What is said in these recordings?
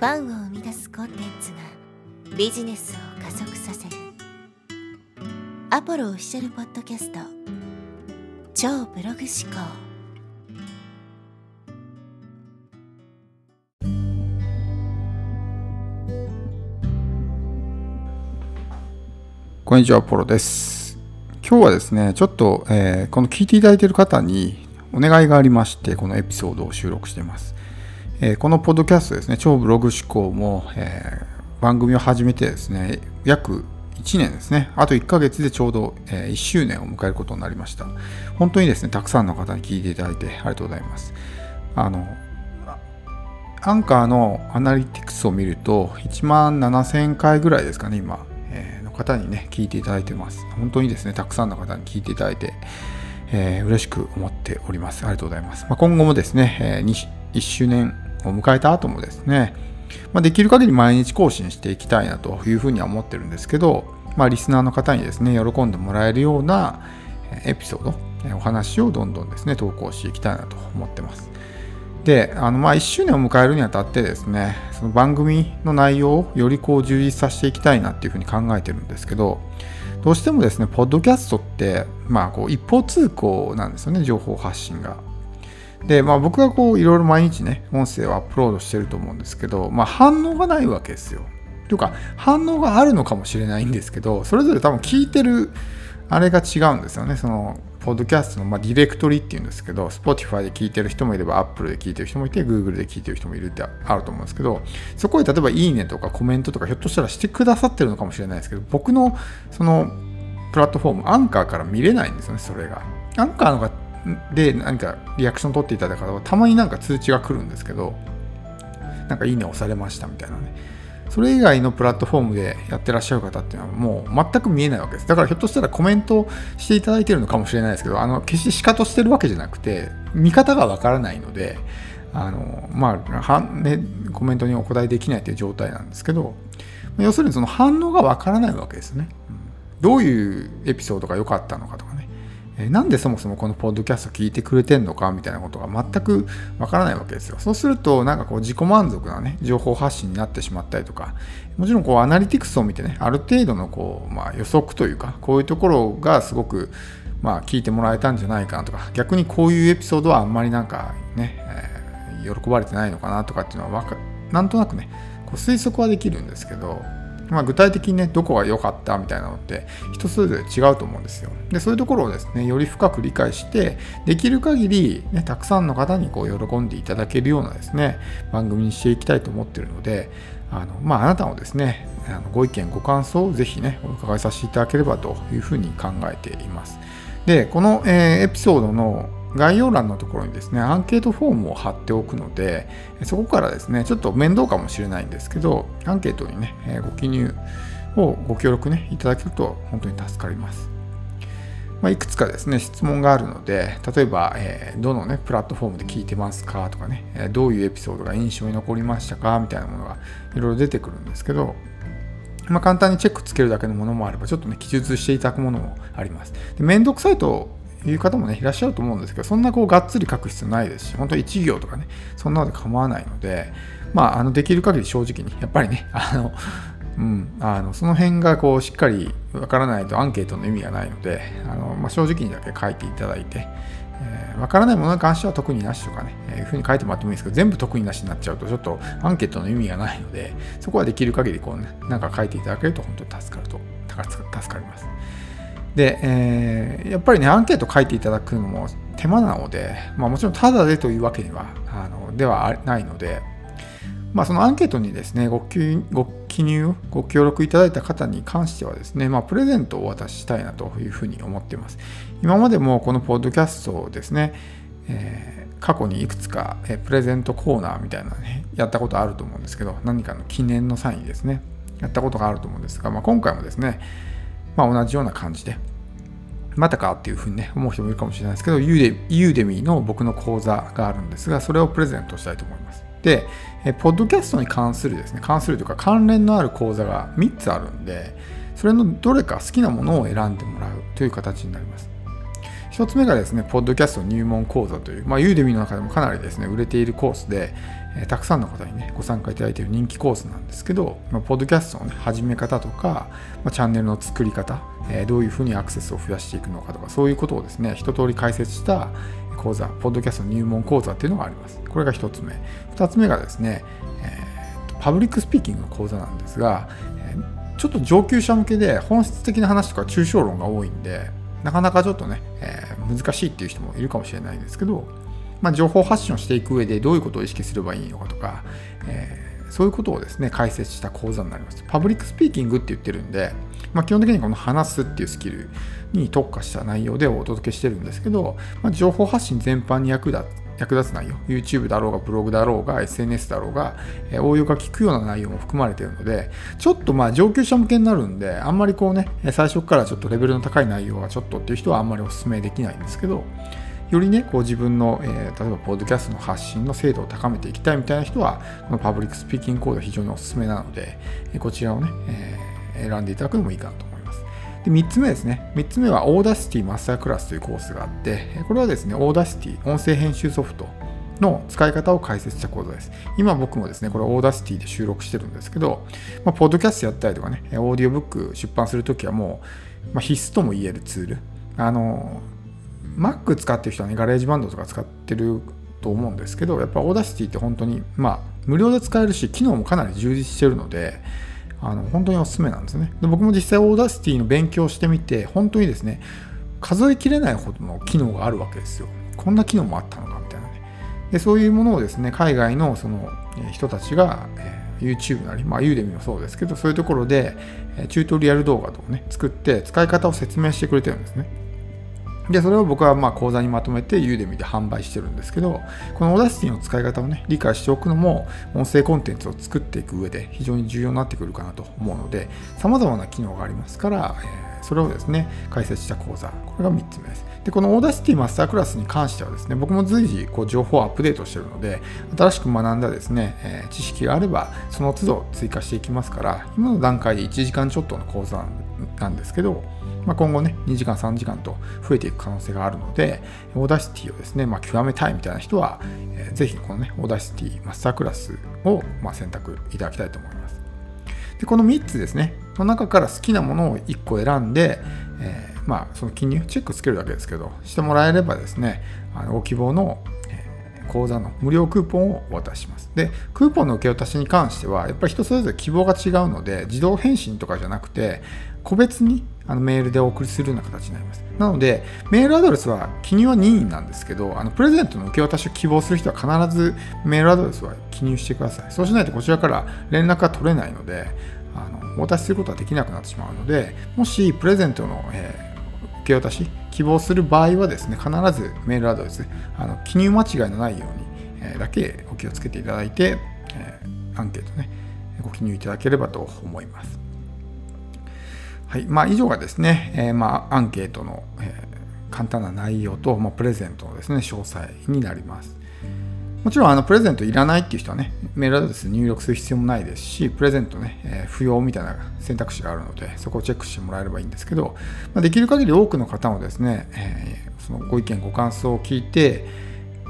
ファンを生み出すコンテンツがビジネスを加速させるアポロオフィシャルポッドキャスト超ブログ思考こんにちは、ポロです。今日はですね、ちょっと、えーこの聞いていただいている方にお願いがありまして、このエピソードを収録しています。えこのポッドキャストですね、超ブログ思考も、えー番組を始めてですね、約1年ですね、あと1ヶ月でちょうど、え1周年を迎えることになりました。本当にですね、たくさんの方に聞いていただいてありがとうございます。あの、アンカーのアナリティクスを見ると、1万7000回ぐらいですかね、今、えーの方にね、聞いていただいてます。本当にですね、たくさんの方に聞いていただいて、えー嬉しく思っております。ありがとうございます。まあ、今後もですね、えー、1周年を迎えた後もですね、まあ、できる限り毎日更新していきたいなというふうには思ってるんですけど、まあ、リスナーの方にですね、喜んでもらえるようなエピソード、お話をどんどんですね、投稿していきたいなと思ってます。で、あのまあ1周年を迎えるにあたってですね、その番組の内容をよりこう充実させていきたいなっていうふうに考えてるんですけど、どうしてもですね、ポッドキャストって、まあこう一方通行なんですよね、情報発信が。で、まあ僕がこういろいろ毎日ね、音声をアップロードしてると思うんですけど、まあ反応がないわけですよ。というか、反応があるのかもしれないんですけど、それぞれ多分聞いてるあれが違うんですよね。その、ポッドキャストの、まあ、ディレクトリっていうんですけど、Spotify で聞いてる人もいれば、Apple で聞いてる人もいて、Google で聞いてる人もいるってあると思うんですけど、そこで例えばいいねとかコメントとかひょっとしたらしてくださってるのかもしれないですけど、僕のそのプラットフォーム、アンカーから見れないんですよね、それが。アンカーのがで何かリアクション取っていただいた方は、たまになんか通知が来るんですけど、なんかいいね押されましたみたいなね。それ以外のプラットフォームでやってらっしゃる方っていうのはもう全く見えないわけです。だからひょっとしたらコメントしていただいてるのかもしれないですけど、あの決して仕方してるわけじゃなくて、見方がわからないので、あのまあはね、コメントにお答えできないという状態なんですけど、要するにその反応がわからないわけですね。うんどういうエピソードが良かったのかとか。えなんでそもそもこのポッドキャスト聞いてくれてんのかみたいなことが全くわからないわけですよ。そうすると、なんかこう自己満足なね、情報発信になってしまったりとか、もちろんこうアナリティクスを見てね、ある程度のこう、まあ、予測というか、こういうところがすごく、まあ、聞いてもらえたんじゃないかなとか、逆にこういうエピソードはあんまりなんかね、えー喜ばれてないのかなとかっていうのはわか、なんとなくね、こう推測はできるんですけど、まあ、具体的にね、どこが良かったみたいなのって人それぞれ違うと思うんですよ。で、そういうところをですね、より深く理解して、できる限り、ね、たくさんの方にこう喜んでいただけるようなですね、番組にしていきたいと思っているので、あのまあ、あなたのですね、あのご意見、ご感想をぜひね、お伺いさせていただければというふうに考えています。で、この、えーエピソードの概要欄のところにですね、アンケートフォームを貼っておくので、そこからですね、ちょっと面倒かもしれないんですけど、アンケートにね、ご記入をご協力ね、いただけると本当に助かります。まあ、いくつかですね、質問があるので、例えば、えーどのね、プラットフォームで聞いてますかとかね、えどういうエピソードが印象に残りましたかみたいなものがいろいろ出てくるんですけど、まあ、簡単にチェックつけるだけのものもあれば、ちょっとね、記述していただくものもあります。でめんどくさいという方もね、いらっしゃると思うんですけど、そんなこう、がっつり書く必要ないですし、本当1行とかね、そんなので構わないので、まあ、あの、できる限り正直に、やっぱりね、あの、うん、あのその辺がこうしっかりわからないとアンケートの意味がないのであの、まあ、正直にだけ書いていただいて、えーわからないものに関しては特になしとかね、えーいうふうに書いてもらってもいいんですけど全部特になしになっちゃうとちょっとアンケートの意味がないのでそこはできる限りこうねなんか書いていただけると本当に助かると助かります。で、えーやっぱりねアンケート書いていただくのも手間なので、まあ、もちろんタダでというわけにはあのではないのでまあ、そのアンケートにですねご記ご記入、ご協力いただいた方に関してはですね、まあ、プレゼントをお渡ししたいなというふうに思っています。今までもこのポッドキャストをですね、えー過去にいくつか、えプレゼントコーナーみたいなね、やったことあると思うんですけど、何かの記念の際にですね、やったことがあると思うんですが、まあ、今回もですね、まあ、同じような感じで、またかっていうふうにね、思う人もいるかもしれないですけど、ユーデミーの僕の講座があるんですが、それをプレゼントしたいと思います。で、えポッドキャストに関するですね、関するというか関連のある講座が3つあるんで、それのどれか好きなものを選んでもらうという形になります。1つ目がですね、ポッドキャスト入門講座という、まあ、ユーデミの中でもかなりですね、売れているコースで、えー、たくさんの方にね、ご参加いただいている人気コースなんですけど、まあ、ポッドキャストの、ね、始め方とか、まあ、チャンネルの作り方、えー、どういうふうにアクセスを増やしていくのかとか、そういうことをですね、一通り解説した講座、ポッドキャスト入門講座っていうのがあります。これが1つ目。2つ目がですね、えー、パブリックスピーキングの講座なんですが、え、ちょっと上級者向けで本質的な話とか抽象論が多いんで、なかなかちょっとね、えー、難しいっていう人もいるかもしれないんですけど、まあ、情報発信をしていく上でどういうことを意識すればいいのかとか、えー、そういうことをですね、解説した講座になります。パブリックスピーキングって言ってるんで、まあ、基本的にこの話すっていうスキルに特化した内容でお届けしてるんですけど、まあ、情報発信全般に役立役立つ内容、YouTube だろうが、ブログだろうが、SNS だろうが、え応用が効くような内容も含まれているので、ちょっとまあ上級者向けになるんで、あんまりこうね、最初からちょっとレベルの高い内容はちょっとっていう人はあんまりお勧めできないんですけど、よりね、こう自分の、えー、例えば、ポッドキャストの発信の精度を高めていきたいみたいな人は、このパブリックスピーキングコース非常におすすめなので、こちらをね、えー、選んでいただくのもいいかなと。で3つ目ですね。3つ目は Audacity マスタークラスというコースがあって、これはですね、Audacity 音声編集ソフトの使い方を解説した講座です。今僕もですね、これ Audacity で収録してるんですけど、まあ、ポッドキャストやったりとかね、オーディオブック出版するときはもう、まあ、必須とも言えるツール。あの、Mac 使ってる人はね、 GarageBand とか使ってると思うんですけど、やっぱ Audacity って本当に、まあ、無料で使えるし、機能もかなり充実してるので、あの本当におすすめなんですね。で僕も実際 Audacity の勉強してみて本当にですね数えきれないほどの機能があるわけですよ。こんな機能もあったのかみたいなね。でそういうものをですね海外のその人たちが、えー、YouTube なり、まあ、Udemy もそうですけどそういうところでチュートリアル動画とかね作って使い方を説明してくれてるんですね。で、それを僕はまあ講座にまとめて Udemy で販売してるんですけど、この Audacity の使い方をね、理解しておくのも、音声コンテンツを作っていく上で非常に重要になってくるかなと思うので、様々な機能がありますから、えー、それをですね、解説した講座、これが3つ目です。で、この Audacity マスタークラスに関してはですね、僕も随時こう情報をアップデートしてるので、新しく学んだですね、えー、知識があれば、その都度追加していきますから、今の段階で1時間ちょっとの講座なんですけど、まあ、今後ね、2時間、3時間と増えていく可能性があるので、 Audacity をですね、まあ、極めたいみたいな人は、えー、ぜひこのね、 Audacity マスタークラスを、まあ、選択いただきたいと思います。で、この3つですね、その中から好きなものを1個選んで、えー、まあ、その記入、チェックつけるだけですけど、してもらえればですね、あのご希望の講座の無料クーポンをお渡しします。で、クーポンの受け渡しに関しては、やっぱり人それぞれ希望が違うので、自動返信とかじゃなくて、個別にあのメールでお送りするような形になります。なので、メールアドレスは記入は任意なんですけど、あのプレゼントの受け渡しを希望する人は必ずメールアドレスは記入してください。そうしないとこちらから連絡が取れないので、あのお渡しすることはできなくなってしまうので、もしプレゼントの、えー、受け渡し希望する場合はですね、必ずメールアドレス、あの記入間違いのないように、えー、だけお気をつけていただいて、えー、アンケートね、ご記入いただければと思います。はい。まあ、以上がですね、えー、まあ、アンケートの、えー、簡単な内容と、まあ、プレゼントのですね、詳細になります。もちろん、あの、プレゼントいらないっていう人はね、メールアドレス入力する必要もないですし、プレゼントね、えー、不要みたいな選択肢があるので、そこをチェックしてもらえればいいんですけど、まあ、できる限り多くの方もですね、えー、そのご意見、ご感想を聞いて、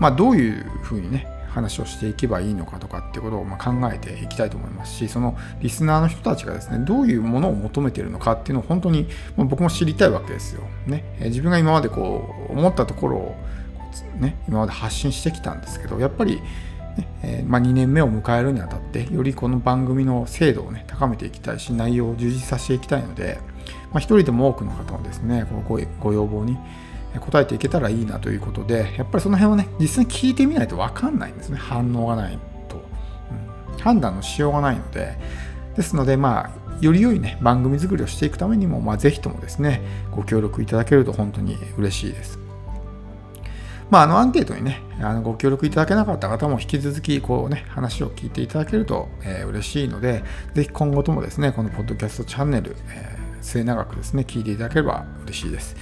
まあ、どういうふうにね、話をしていけばいいのかとかってことをま考えていきたいと思いますしそのリスナーの人たちがですねどういうものを求めてるのかっていうのを本当に僕も知りたいわけですよ。ね、自分が今までこう思ったところを、ね、今まで発信してきたんですけどやっぱりねえー、まあ、2年目を迎えるにあたってよりこの番組の精度をね高めていきたいし内容を充実させていきたいので、まあ、一人でも多くの方のですねこのご要望に答えていけたらいいなということで、やっぱりその辺はね、実際に聞いてみないと分かんないんですね。反応がないと。うん、判断のしようがないので。ですので、まあ、より良いね、番組作りをしていくためにも、まあ、ぜひともですね、ご協力いただけると本当に嬉しいです。まあ、あのアンケートにね、あのご協力いただけなかった方も引き続きこうね、話を聞いていただけると、えー、嬉しいので、ぜひ今後ともですね、このポッドキャストチャンネル、えー、末永くですね、聞いていただければ嬉しいです。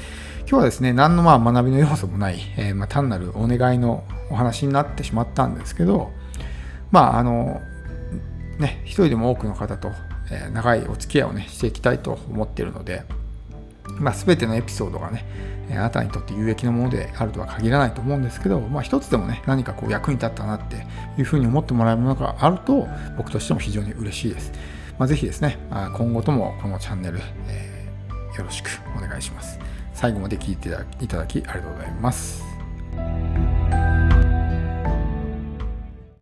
今日はですね、何のまあ学びの要素もない、えー、まあ単なるお願いのお話になってしまったんですけど、まあ、あの、ね、一人でも多くの方と、長いお付き合いをね、していきたいと思っているので、まあ、全てのエピソードがね、あなたにとって有益なものであるとは限らないと思うんですけど、まあ、一つでもね、何かこう役に立ったなっていうふうに思ってもらえるものがあると、僕としても非常に嬉しいです。まあ、ぜひですね、今後ともこのチャンネル、えー、よろしくお願いします。最後まで聞いていただきありがとうございます。